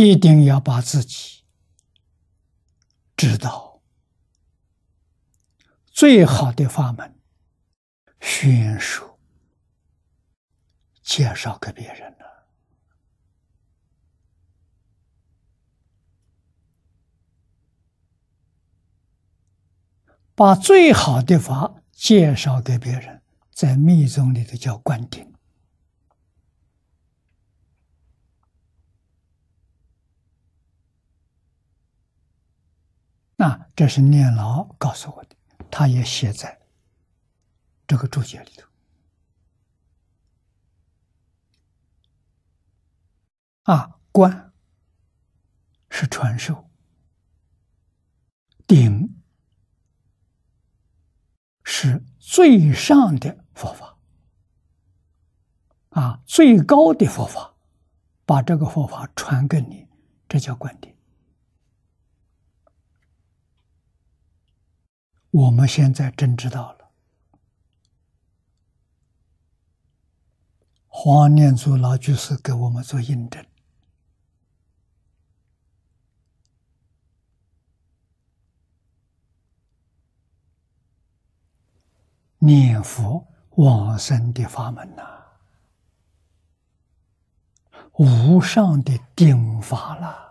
一定要把自己知道最好的法门，迅速、介绍给别人了，把最好的法介绍给别人，在密宗里头叫灌顶。那这是念老告诉我的，他也写在这个注解里头。啊，观是传授，顶是最上的佛法，啊，最高的佛法，把这个佛法传给你，这叫观顶。我们现在真知道了，黄念祖老居士给我们做印证：念佛往生的法门呐，无上的顶法了。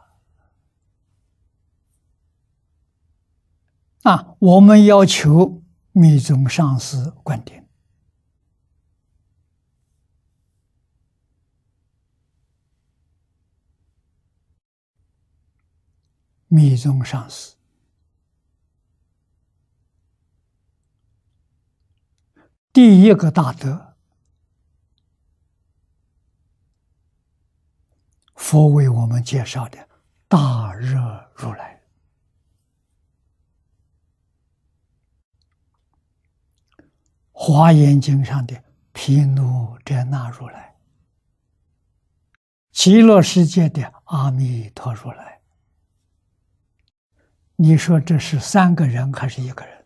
啊，我们要求密宗上师观点，密宗上师。第一个大德，佛为我们介绍的大热如来。华严经上的毗卢遮那如来，极乐世界的阿弥陀如来，你说这是三个人还是一个人？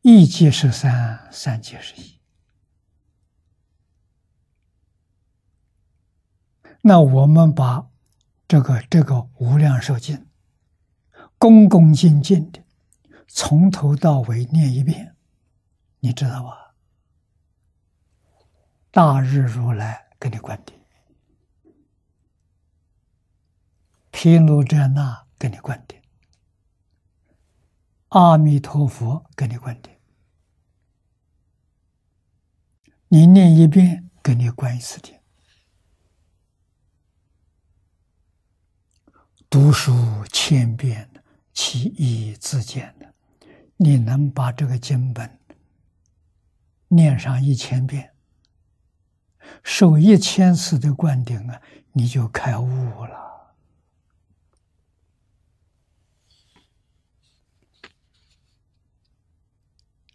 一即是三，三即是一。那我们把这个这个无量寿经。恭恭敬敬的，从头到尾念一遍，你知道吧？大日如来给你灌顶，毗卢遮那给你灌顶，阿弥陀佛给你灌顶，你念一遍，给你灌一次顶。读书千遍。其义自见的，你能把这个经本念上一千遍，受一千次的灌顶啊，你就开悟了。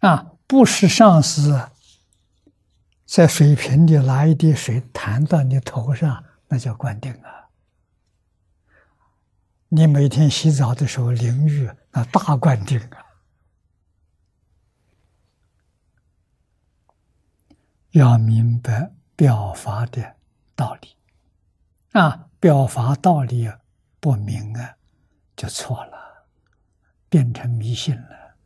啊，不是上司在水瓶里拿一滴水弹到你头上，那叫灌顶啊。你每天洗澡的时候淋浴，那大灌顶啊！要明白表法的道理啊，表法道理不明啊，就错了，变成迷信了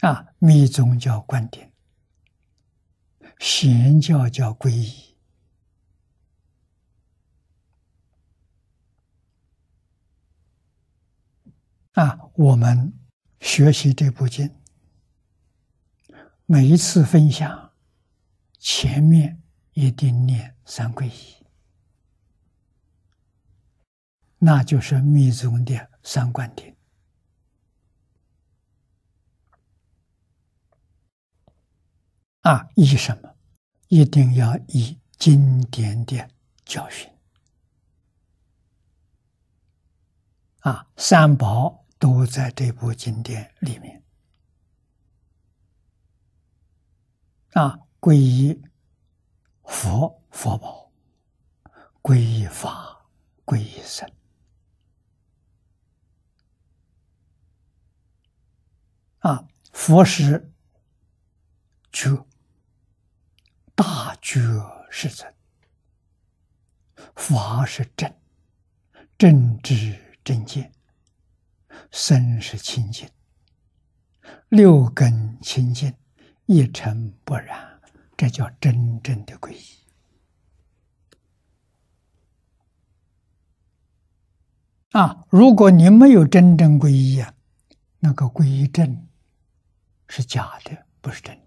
啊！密宗叫灌顶。贤教叫皈依啊！我们学习这部经，每一次分享前面一定念三皈依，那就是密宗的三观点啊！依什么？一定要以经典的教训。啊，三宝都在这部经典里面。啊，皈依佛佛宝，皈依法，皈依僧。啊，佛是觉，觉是真，法是正，正知正见，身是清净，六根清净，一尘不染，这叫真正的皈依。啊！如果你没有真正皈依啊，那个皈依证是假的，不是真的。